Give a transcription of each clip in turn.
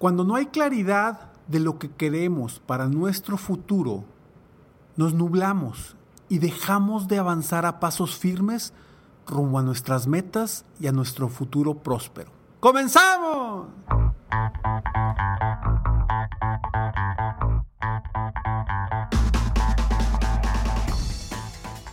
Cuando no hay claridad de lo que queremos para nuestro futuro, nos nublamos y dejamos de avanzar a pasos firmes rumbo a nuestras metas y a nuestro futuro próspero. ¡Comenzamos!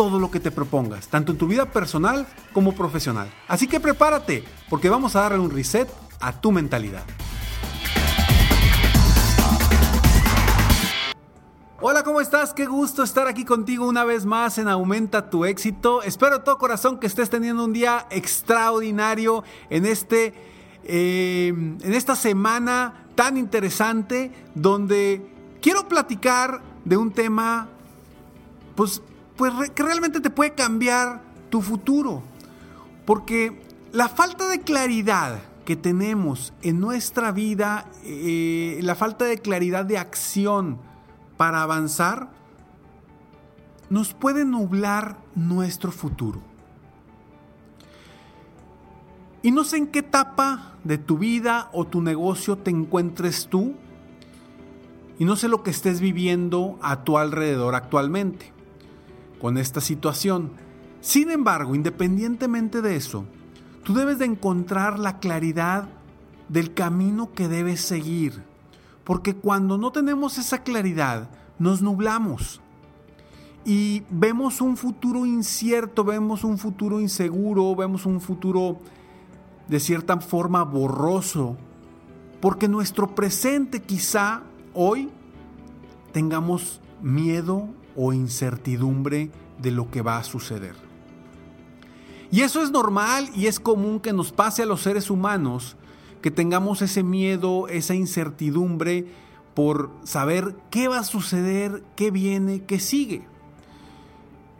todo lo que te propongas, tanto en tu vida personal como profesional. Así que prepárate, porque vamos a darle un reset a tu mentalidad. Hola, ¿cómo estás? Qué gusto estar aquí contigo una vez más en Aumenta tu éxito. Espero de todo corazón que estés teniendo un día extraordinario en este eh, en esta semana tan interesante donde quiero platicar de un tema pues, pues que realmente te puede cambiar tu futuro. Porque la falta de claridad que tenemos en nuestra vida, eh, la falta de claridad de acción para avanzar, nos puede nublar nuestro futuro. Y no sé en qué etapa de tu vida o tu negocio te encuentres tú, y no sé lo que estés viviendo a tu alrededor actualmente con esta situación. Sin embargo, independientemente de eso, tú debes de encontrar la claridad del camino que debes seguir. Porque cuando no tenemos esa claridad, nos nublamos. Y vemos un futuro incierto, vemos un futuro inseguro, vemos un futuro de cierta forma borroso. Porque nuestro presente quizá hoy tengamos miedo o incertidumbre de lo que va a suceder. Y eso es normal y es común que nos pase a los seres humanos, que tengamos ese miedo, esa incertidumbre por saber qué va a suceder, qué viene, qué sigue.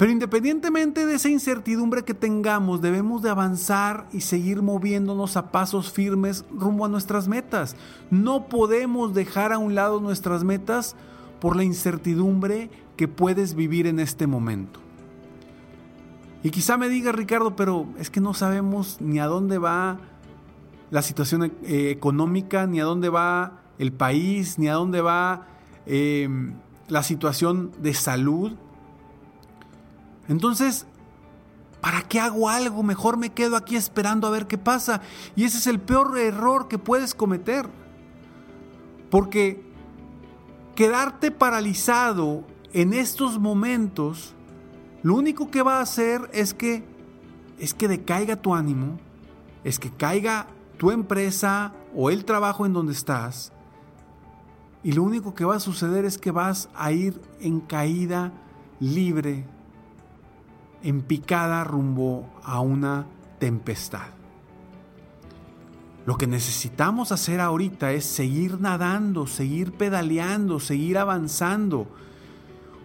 Pero independientemente de esa incertidumbre que tengamos, debemos de avanzar y seguir moviéndonos a pasos firmes rumbo a nuestras metas. No podemos dejar a un lado nuestras metas por la incertidumbre que puedes vivir en este momento. Y quizá me diga Ricardo, pero es que no sabemos ni a dónde va la situación eh, económica, ni a dónde va el país, ni a dónde va em, la situación de salud. Entonces, ¿para qué hago algo? Mejor me quedo aquí esperando a ver qué pasa. Y ese es el peor error que puedes cometer. Porque quedarte paralizado en estos momentos, lo único que va a hacer es que es que decaiga tu ánimo, es que caiga tu empresa o el trabajo en donde estás. Y lo único que va a suceder es que vas a ir en caída libre, en picada rumbo a una tempestad. Lo que necesitamos hacer ahorita es seguir nadando, seguir pedaleando, seguir avanzando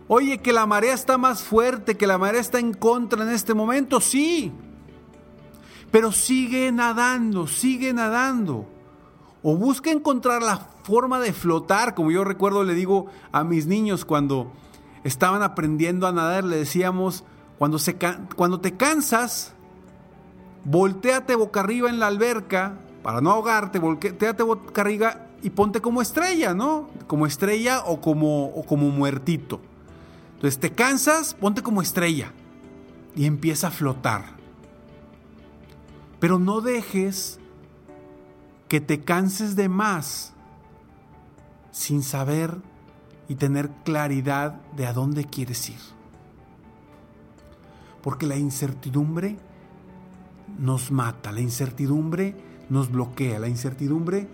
Oye, que la marea está más fuerte, que la marea está en contra en este momento, sí. Pero sigue nadando, sigue nadando. O busca encontrar la forma de flotar, como yo recuerdo le digo a mis niños cuando estaban aprendiendo a nadar, le decíamos, cuando, se, cuando te cansas, volteate boca arriba en la alberca para no ahogarte, volteate boca arriba y ponte como estrella, ¿no? Como estrella o como, o como muertito. Entonces te cansas, ponte como estrella y empieza a flotar. Pero no dejes que te canses de más sin saber y tener claridad de a dónde quieres ir. Porque la incertidumbre nos mata, la incertidumbre nos bloquea, la incertidumbre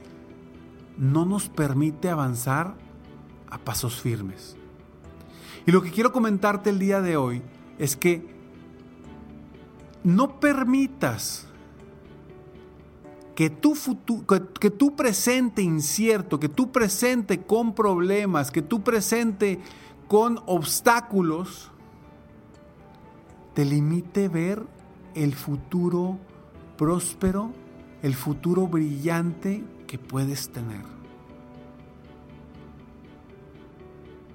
no nos permite avanzar a pasos firmes. Y lo que quiero comentarte el día de hoy es que no permitas que tu, que, tu presente incierto, que tu presente con problemas, que tu presente con obstáculos, te limite ver el futuro próspero, el futuro brillante que puedes tener.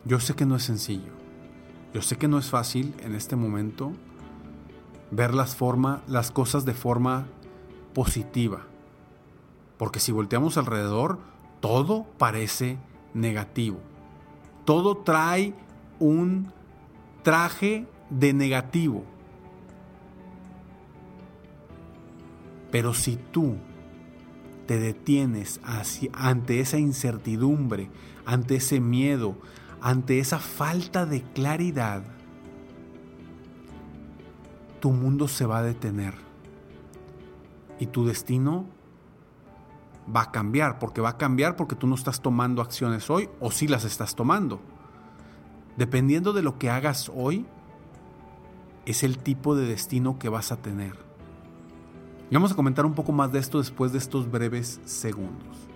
Yo sé que no es sencillo, yo sé que no es fácil en este momento ver las, las cosas de forma positiva. Porque si volteamos alrededor, todo parece negativo. Todo trae un traje de negativo. Pero si tú te detienes ante esa incertidumbre, ante ese miedo, ante esa falta de claridad, tu mundo se va a detener y tu destino va a cambiar, porque va a cambiar porque tú no estás tomando acciones hoy o si las estás tomando. Dependiendo de lo que hagas hoy, es el tipo de destino que vas a tener. Y vamos a comentar un poco más de esto después de estos breves segundos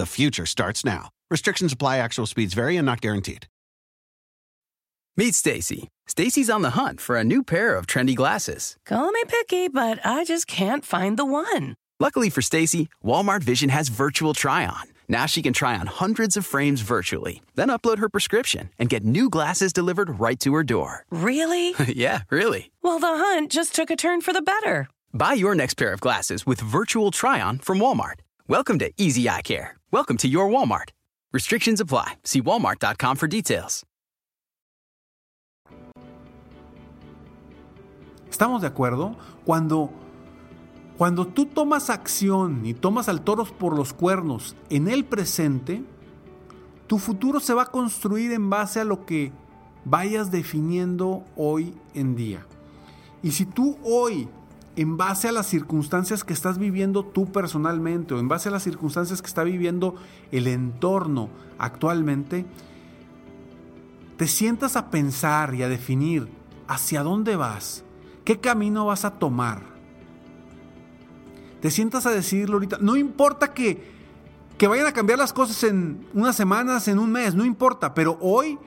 The future starts now. Restrictions apply. Actual speeds vary and not guaranteed. Meet Stacy. Stacy's on the hunt for a new pair of trendy glasses. Call me picky, but I just can't find the one. Luckily for Stacy, Walmart Vision has virtual try-on. Now she can try on hundreds of frames virtually, then upload her prescription and get new glasses delivered right to her door. Really? yeah, really. Well, the hunt just took a turn for the better. Buy your next pair of glasses with virtual try-on from Walmart. Welcome to Easy Eye Care. Welcome to your Walmart. Restrictions apply. See walmart.com for details. ¿Estamos de acuerdo? Cuando cuando tú tomas acción y tomas al toro por los cuernos en el presente, tu futuro se va a construir en base a lo que vayas definiendo hoy en día. Y si tú hoy en base a las circunstancias que estás viviendo tú personalmente o en base a las circunstancias que está viviendo el entorno actualmente, te sientas a pensar y a definir hacia dónde vas, qué camino vas a tomar. Te sientas a decidirlo ahorita. No importa que, Que vayan a cambiar las cosas en unas semanas, en un mes, no importa, pero hoy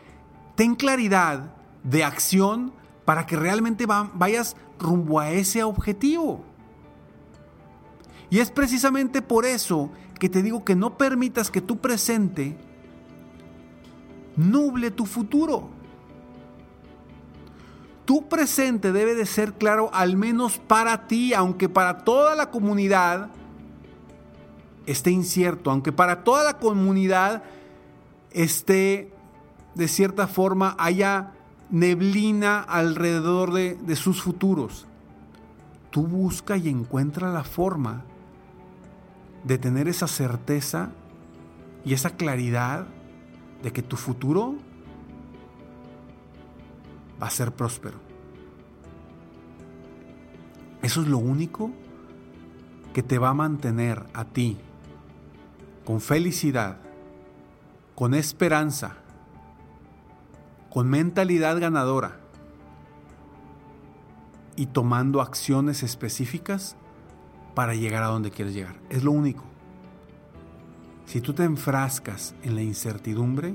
ten claridad de acción para que realmente vayas rumbo a ese objetivo. Y es precisamente por eso que te digo que no permitas que tu presente nuble tu futuro. Tu presente debe de ser claro al menos para ti, aunque para toda la comunidad esté incierto, aunque para toda la comunidad esté de cierta forma haya neblina alrededor de, de sus futuros. Tú busca y encuentra la forma de tener esa certeza y esa claridad de que tu futuro va a ser próspero. Eso es lo único que te va a mantener a ti con felicidad, con esperanza, con mentalidad ganadora y tomando acciones específicas para llegar a donde quieres llegar. Es lo único. Si tú te enfrascas en la incertidumbre,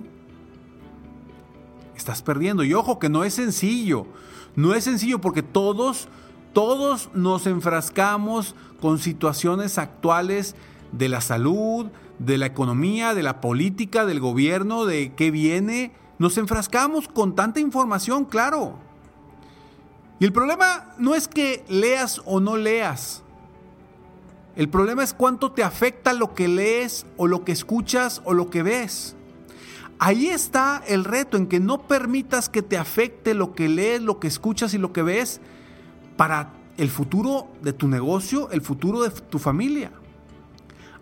estás perdiendo. Y ojo que no es sencillo. No es sencillo porque todos, todos nos enfrascamos con situaciones actuales de la salud, de la economía, de la política, del gobierno, de qué viene. Nos enfrascamos con tanta información, claro. Y el problema no es que leas o no leas. El problema es cuánto te afecta lo que lees o lo que escuchas o lo que ves. Ahí está el reto en que no permitas que te afecte lo que lees, lo que escuchas y lo que ves para el futuro de tu negocio, el futuro de tu familia.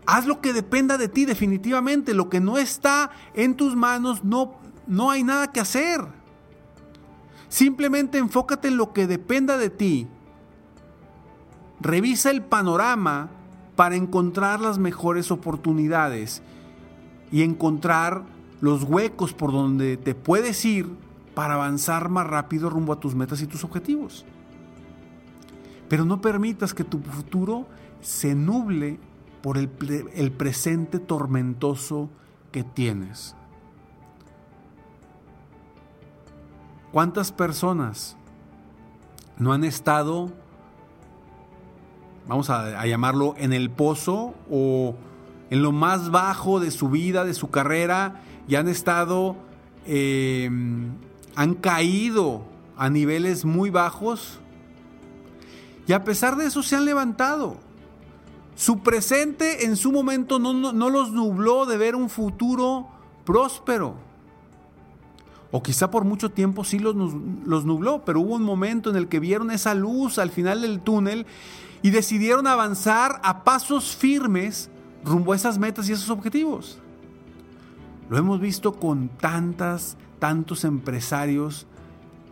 Haz lo que dependa de ti definitivamente. Lo que no está en tus manos no, no hay nada que hacer. Simplemente enfócate en lo que dependa de ti. Revisa el panorama para encontrar las mejores oportunidades y encontrar los huecos por donde te puedes ir para avanzar más rápido rumbo a tus metas y tus objetivos. Pero no permitas que tu futuro se nuble por el, presente tormentoso que tienes. ¿Cuántas personas no han estado vamos a, llamarlo, en el pozo o en lo más bajo de su vida, de su carrera, y han estado, eh, han caído a niveles muy bajos, y a pesar de eso se han levantado. Su presente en su momento no, no los nubló de ver un futuro próspero. O quizá por mucho tiempo sí los, los, nubló, pero hubo un momento en el que vieron esa luz al final del túnel y decidieron avanzar a pasos firmes rumbo a esas metas y esos objetivos. Lo hemos visto con tantas, tantos empresarios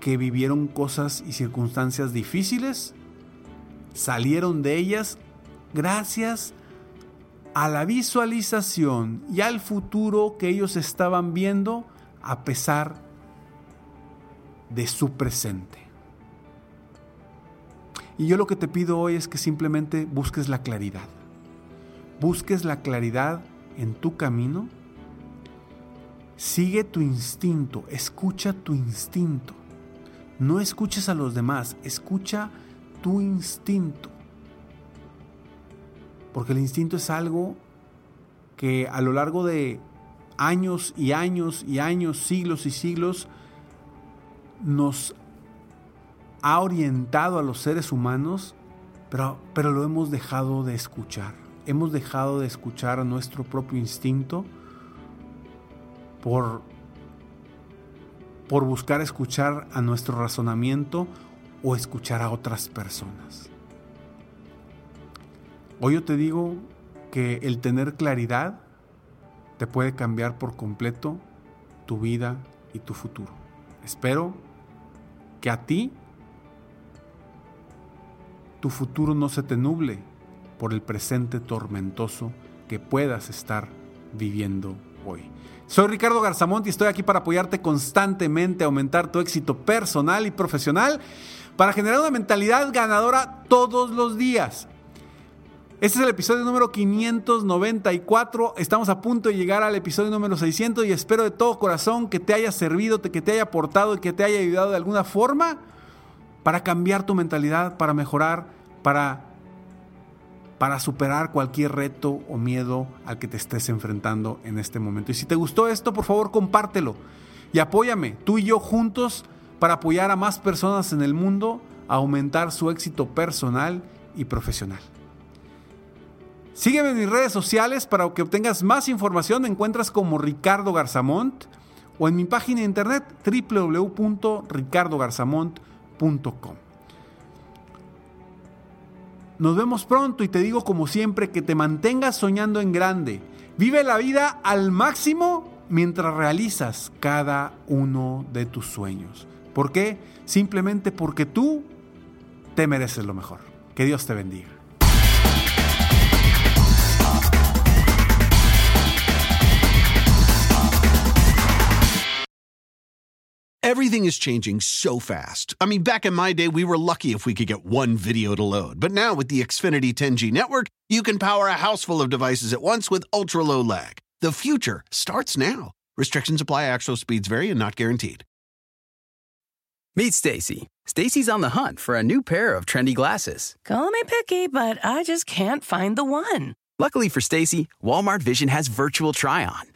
que vivieron cosas y circunstancias difíciles, salieron de ellas gracias a la visualización y al futuro que ellos estaban viendo a pesar de su presente. Y yo lo que te pido hoy es que simplemente busques la claridad. Busques la claridad en tu camino. Sigue tu instinto, escucha tu instinto. No escuches a los demás, escucha tu instinto. Porque el instinto es algo que a lo largo de años y años y años, siglos y siglos, nos ha orientado a los seres humanos, pero, pero lo hemos dejado de escuchar. Hemos dejado de escuchar a nuestro propio instinto por, por buscar escuchar a nuestro razonamiento o escuchar a otras personas. Hoy yo te digo que el tener claridad te puede cambiar por completo tu vida y tu futuro. Espero que a ti tu futuro no se te nuble por el presente tormentoso que puedas estar viviendo hoy. Soy Ricardo Garzamont y estoy aquí para apoyarte constantemente a aumentar tu éxito personal y profesional para generar una mentalidad ganadora todos los días. Este es el episodio número 594. Estamos a punto de llegar al episodio número 600 y espero de todo corazón que te haya servido, que te haya aportado y que te haya ayudado de alguna forma para cambiar tu mentalidad, para mejorar, para, para superar cualquier reto o miedo al que te estés enfrentando en este momento. Y si te gustó esto, por favor compártelo y apóyame, tú y yo juntos, para apoyar a más personas en el mundo a aumentar su éxito personal y profesional. Sígueme en mis redes sociales para que obtengas más información. Me encuentras como Ricardo Garzamont o en mi página de internet www.ricardogarzamont.com. Nos vemos pronto y te digo como siempre que te mantengas soñando en grande. Vive la vida al máximo mientras realizas cada uno de tus sueños. ¿Por qué? Simplemente porque tú te mereces lo mejor. Que Dios te bendiga. Everything is changing so fast. I mean, back in my day, we were lucky if we could get one video to load. But now with the Xfinity 10G network, you can power a house full of devices at once with ultra low lag. The future starts now. Restrictions apply, actual speeds vary and not guaranteed. Meet Stacy. Stacy's on the hunt for a new pair of trendy glasses. Call me picky, but I just can't find the one. Luckily for Stacy, Walmart Vision has virtual try on.